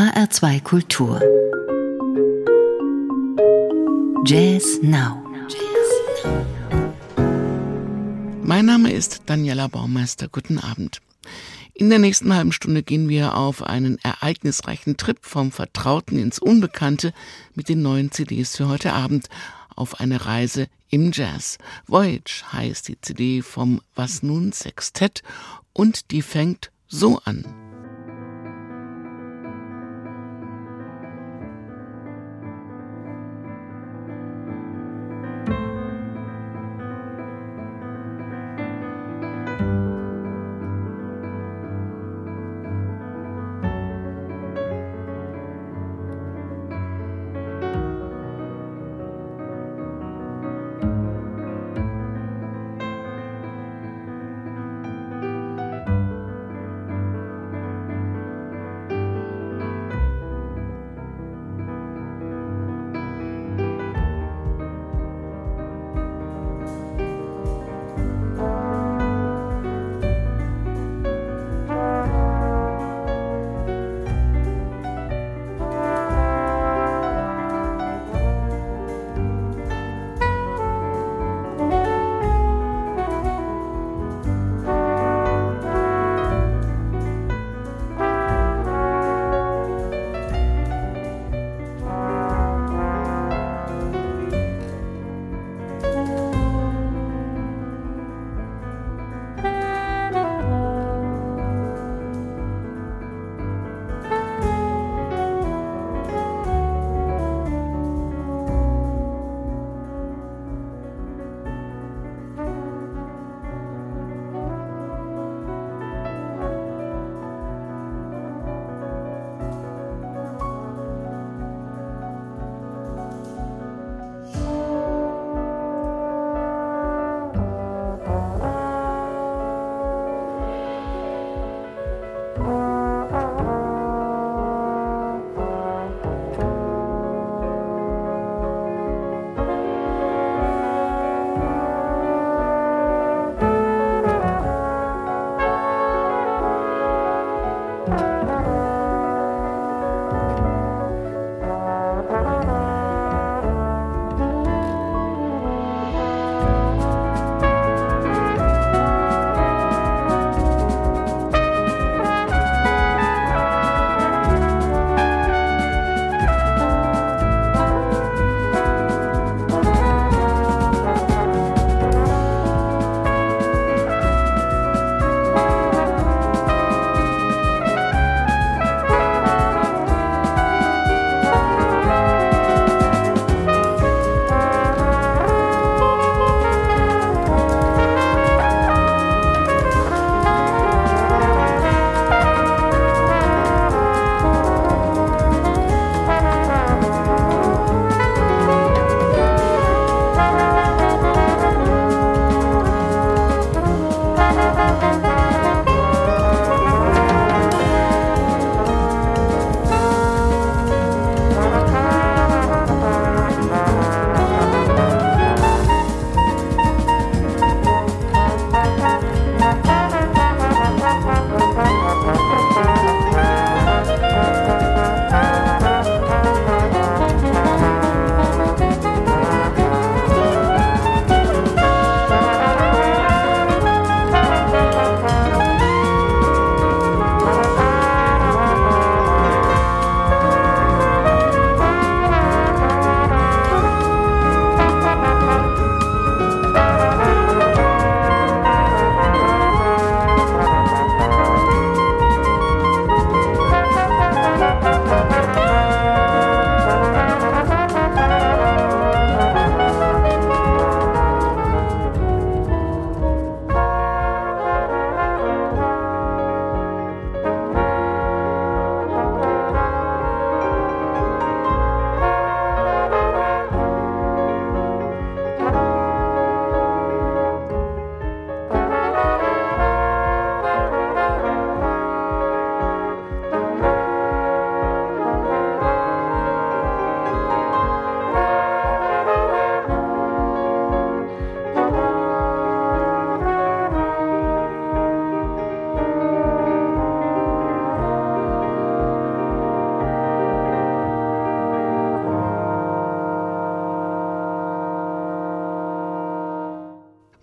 HR2 Kultur. Jazz Now. Mein Name ist Daniela Baumeister. Guten Abend. In der nächsten halben Stunde gehen wir auf einen ereignisreichen Trip vom Vertrauten ins Unbekannte mit den neuen CDs für heute Abend auf eine Reise im Jazz. Voyage heißt die CD vom Was nun Sextett und die fängt so an.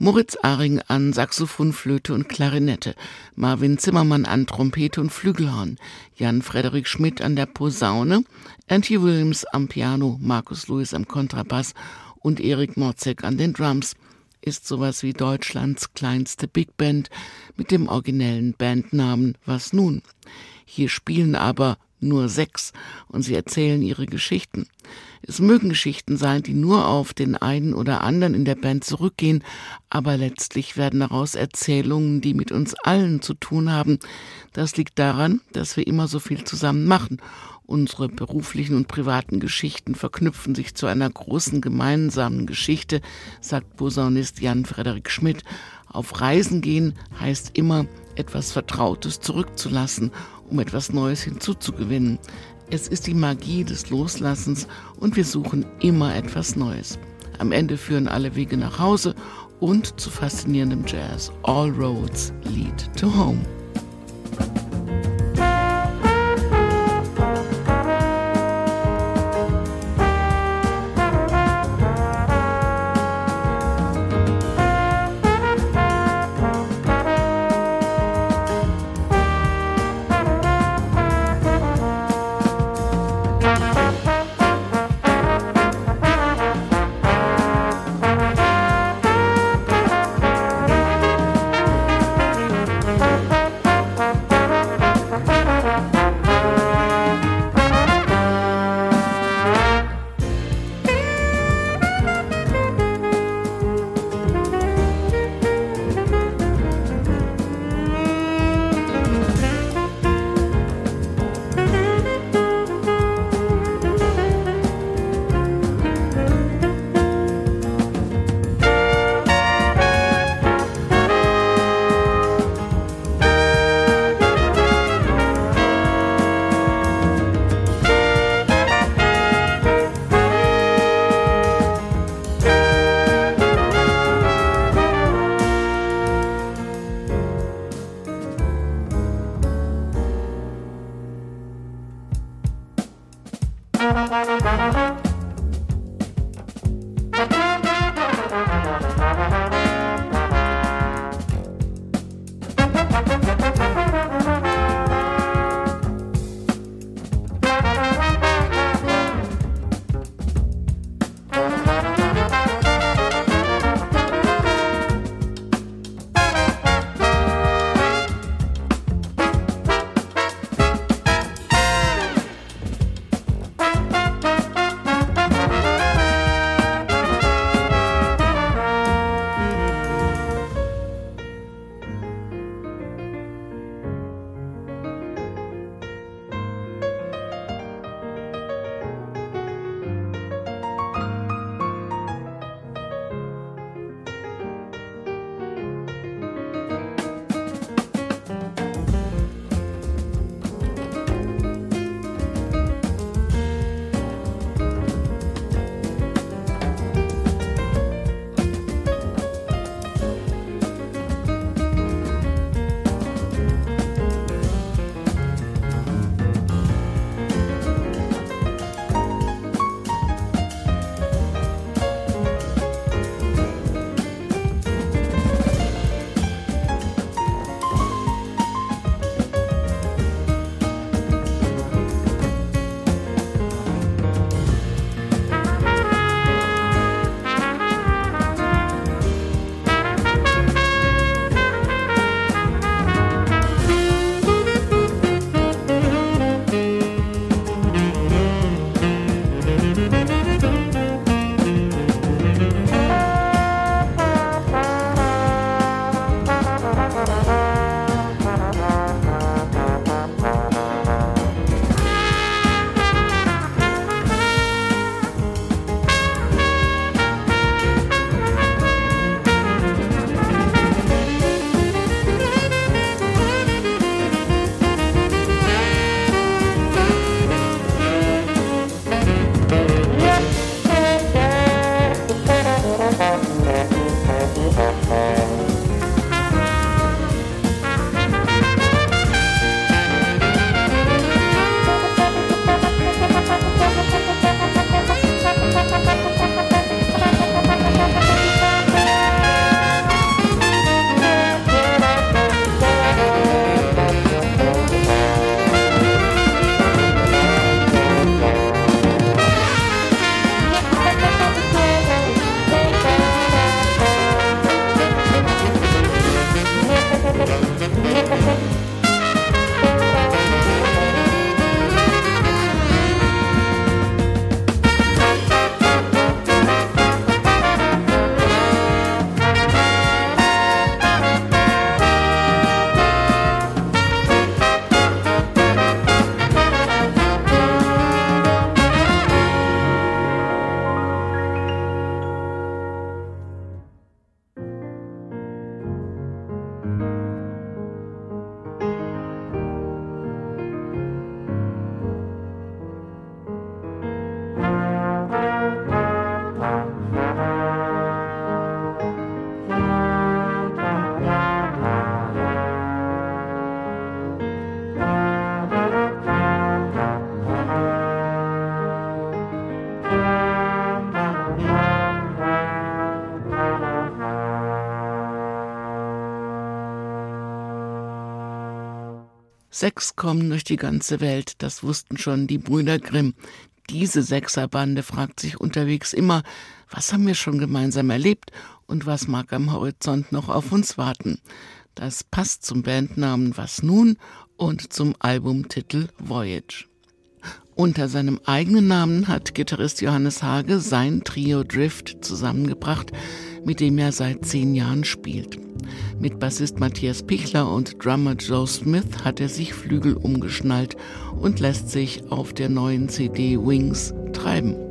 Moritz Aring an Saxophon, Flöte und Klarinette, Marvin Zimmermann an Trompete und Flügelhorn, Jan Frederik Schmidt an der Posaune, Andy Williams am Piano, Markus Lewis am Kontrabass und Erik Morzek an den Drums ist sowas wie Deutschlands kleinste Big Band mit dem originellen Bandnamen Was nun? Hier spielen aber nur sechs und sie erzählen ihre Geschichten. Es mögen Geschichten sein, die nur auf den einen oder anderen in der Band zurückgehen, aber letztlich werden daraus Erzählungen, die mit uns allen zu tun haben. Das liegt daran, dass wir immer so viel zusammen machen. Unsere beruflichen und privaten Geschichten verknüpfen sich zu einer großen gemeinsamen Geschichte, sagt Posaunist Jan Frederik Schmidt. Auf Reisen gehen heißt immer, etwas Vertrautes zurückzulassen um etwas Neues hinzuzugewinnen. Es ist die Magie des Loslassens und wir suchen immer etwas Neues. Am Ende führen alle Wege nach Hause und zu faszinierendem Jazz. All roads lead to home. Sechs kommen durch die ganze Welt, das wussten schon die Brüder Grimm. Diese Sechserbande fragt sich unterwegs immer, was haben wir schon gemeinsam erlebt und was mag am Horizont noch auf uns warten. Das passt zum Bandnamen Was nun und zum Albumtitel Voyage. Unter seinem eigenen Namen hat Gitarrist Johannes Hage sein Trio Drift zusammengebracht, mit dem er seit zehn Jahren spielt. Mit Bassist Matthias Pichler und Drummer Joe Smith hat er sich Flügel umgeschnallt und lässt sich auf der neuen CD Wings treiben.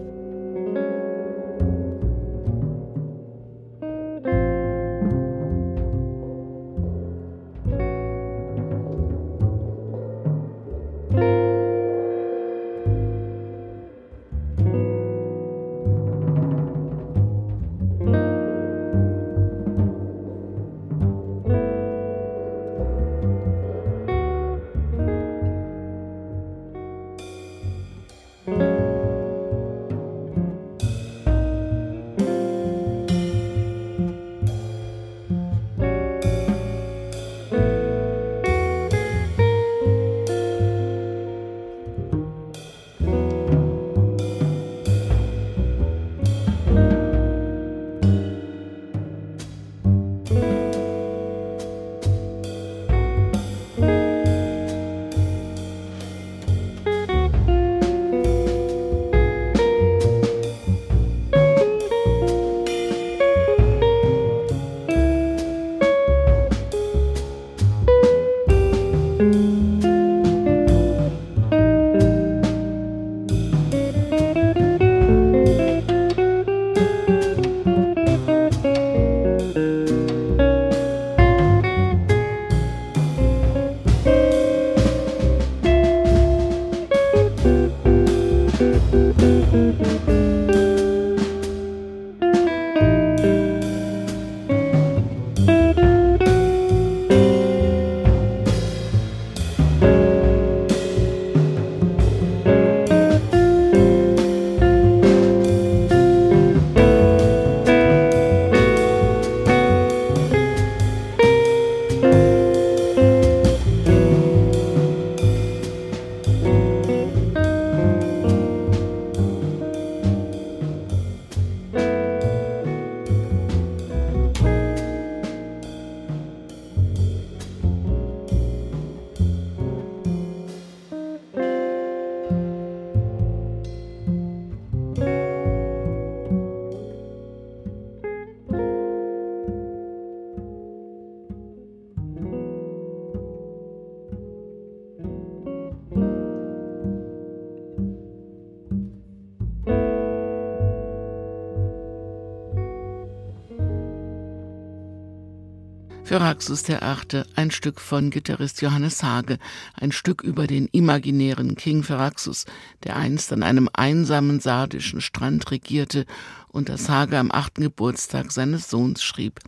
Feraxus der Achte, ein Stück von Gitarrist Johannes Hage, ein Stück über den imaginären King Feraxus, der einst an einem einsamen sardischen Strand regierte und das Hage am achten Geburtstag seines Sohns schrieb.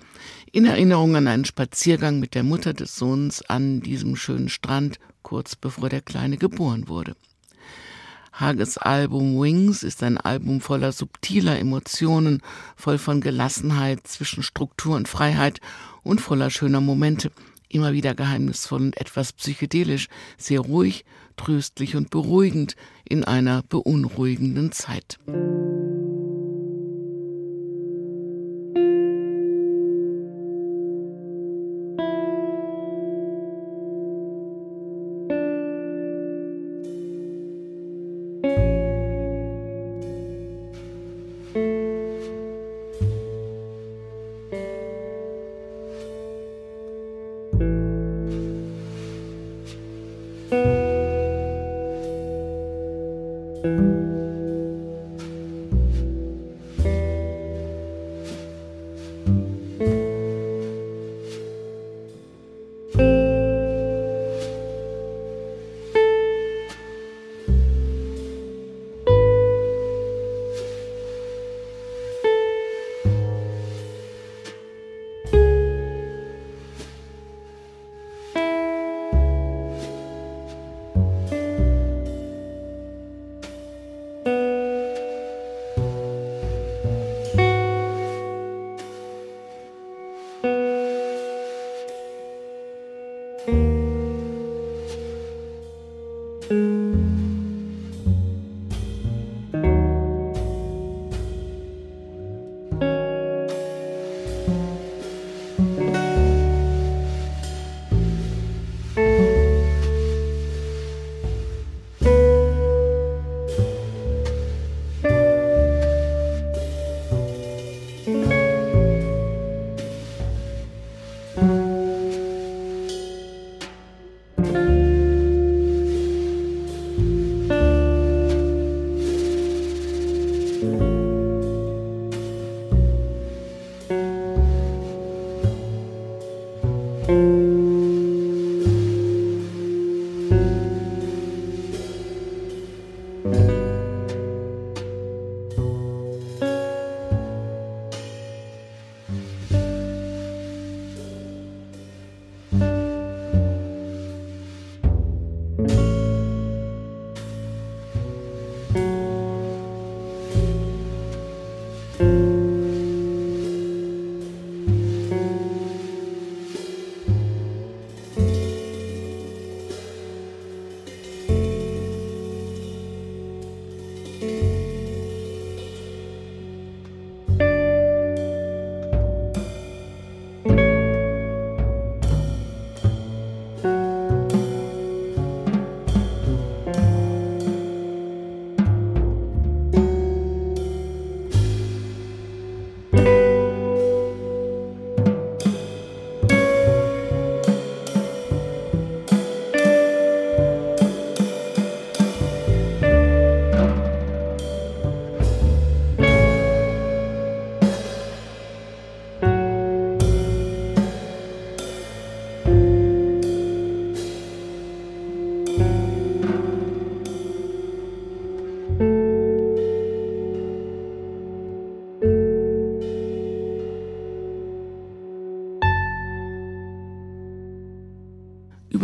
In Erinnerung an einen Spaziergang mit der Mutter des Sohns an diesem schönen Strand, kurz bevor der Kleine geboren wurde. Hages Album Wings ist ein Album voller subtiler Emotionen, voll von Gelassenheit zwischen Struktur und Freiheit und voller schöner Momente, immer wieder geheimnisvoll und etwas psychedelisch, sehr ruhig, tröstlich und beruhigend in einer beunruhigenden Zeit.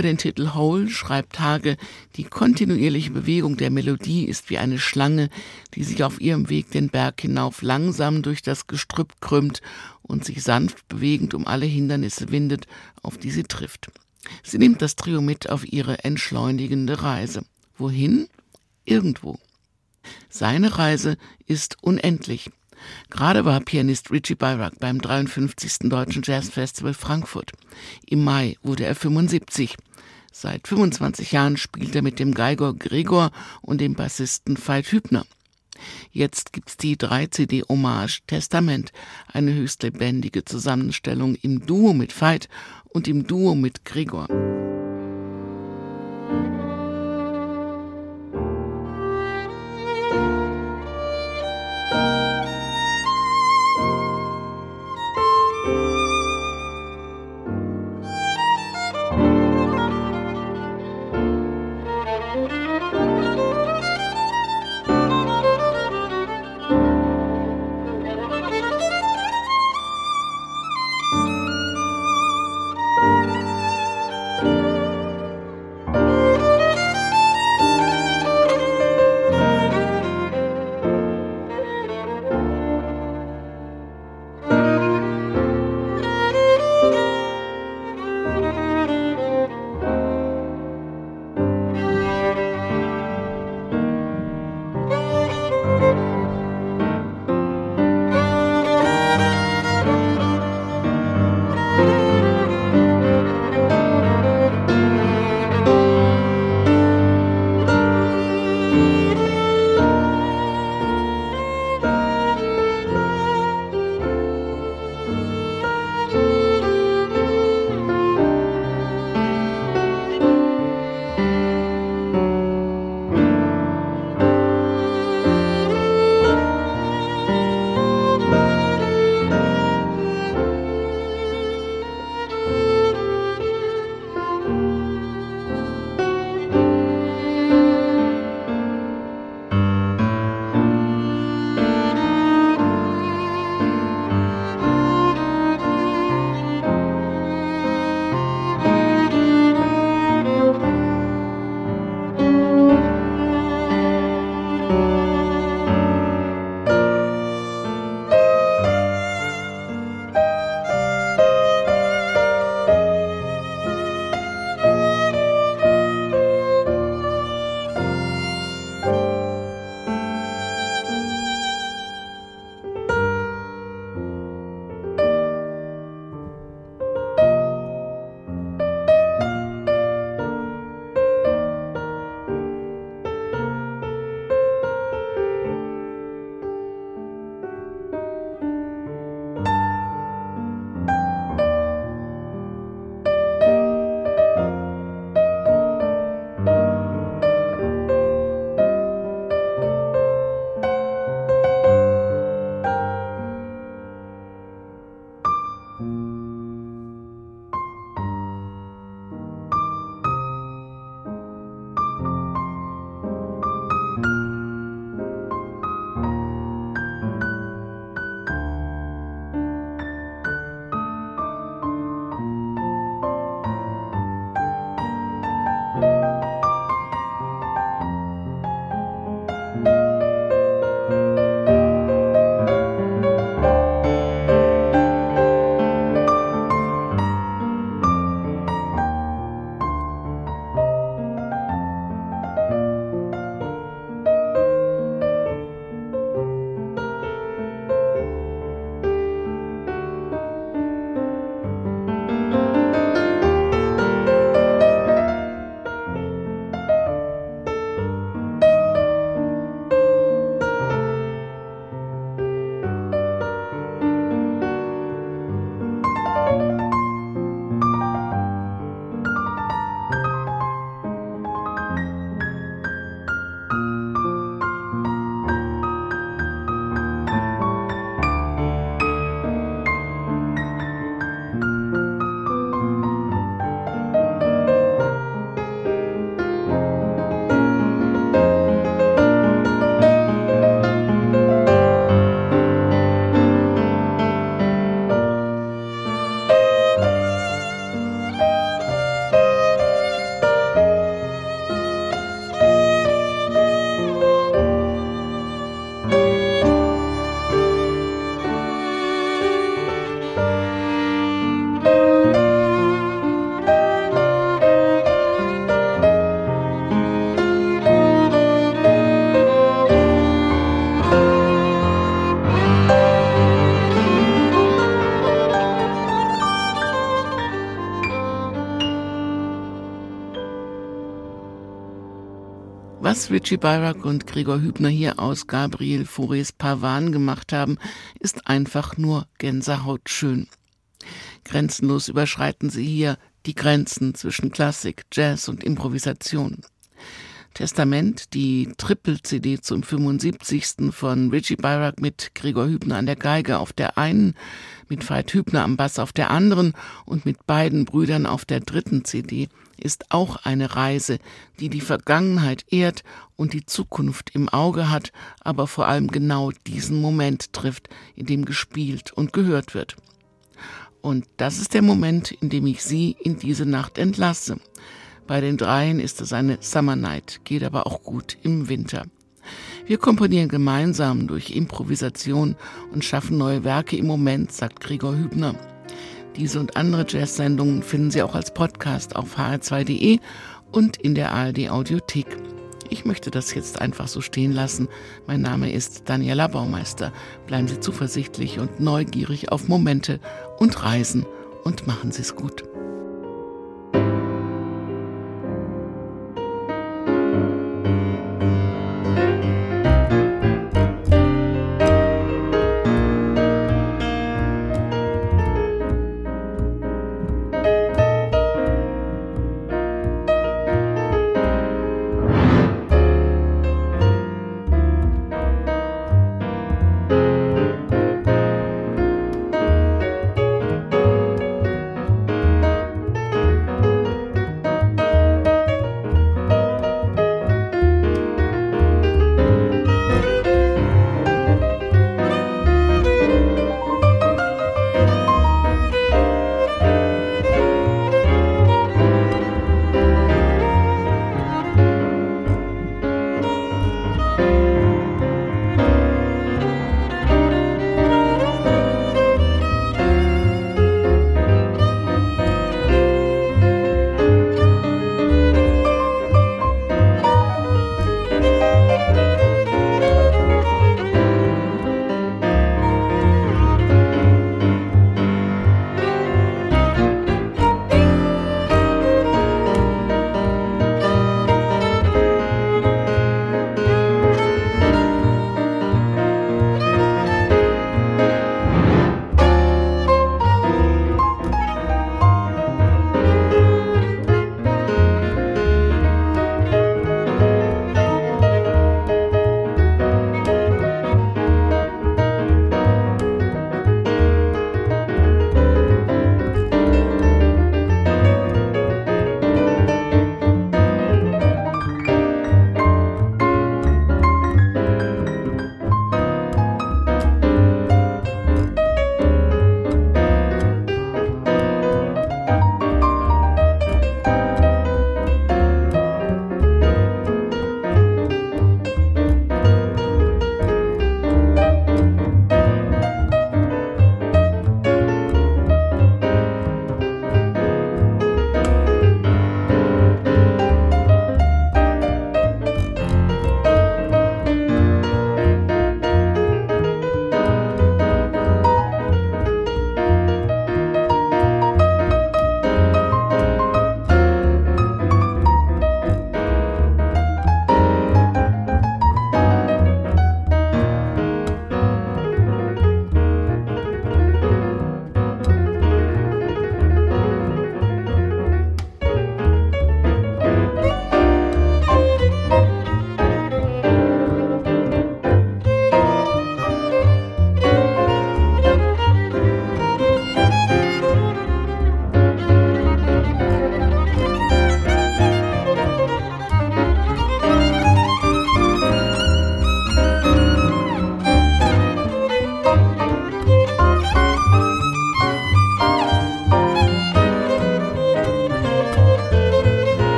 Über den Titel Hole schreibt Hage, die kontinuierliche Bewegung der Melodie ist wie eine Schlange, die sich auf ihrem Weg den Berg hinauf langsam durch das Gestrüpp krümmt und sich sanft bewegend um alle Hindernisse windet, auf die sie trifft. Sie nimmt das Trio mit auf ihre entschleunigende Reise. Wohin? Irgendwo. Seine Reise ist unendlich. Gerade war Pianist Richie Bayrak beim 53. Deutschen Jazzfestival Frankfurt. Im Mai wurde er 75. Seit 25 Jahren spielt er mit dem Geiger Gregor und dem Bassisten Veit Hübner. Jetzt gibt's die 3-CD Hommage Testament, eine höchst lebendige Zusammenstellung im Duo mit Veit und im Duo mit Gregor. Richie Byrock und Gregor Hübner hier aus Gabriel Faurés Pavan gemacht haben, ist einfach nur gänsehautschön. Grenzenlos überschreiten sie hier die Grenzen zwischen Klassik, Jazz und Improvisation. Testament, die Triple-CD zum 75. von Richie Byrock mit Gregor Hübner an der Geige auf der einen, mit Veit Hübner am Bass auf der anderen und mit beiden Brüdern auf der dritten CD, ist auch eine Reise, die die Vergangenheit ehrt und die Zukunft im Auge hat, aber vor allem genau diesen Moment trifft, in dem gespielt und gehört wird. Und das ist der Moment, in dem ich Sie in diese Nacht entlasse. Bei den dreien ist es eine Summer Night, geht aber auch gut im Winter. Wir komponieren gemeinsam durch Improvisation und schaffen neue Werke im Moment, sagt Gregor Hübner. Diese und andere Jazz-Sendungen finden Sie auch als Podcast auf hr2.de und in der ARD Audiothek. Ich möchte das jetzt einfach so stehen lassen. Mein Name ist Daniela Baumeister. Bleiben Sie zuversichtlich und neugierig auf Momente und Reisen und machen Sie es gut.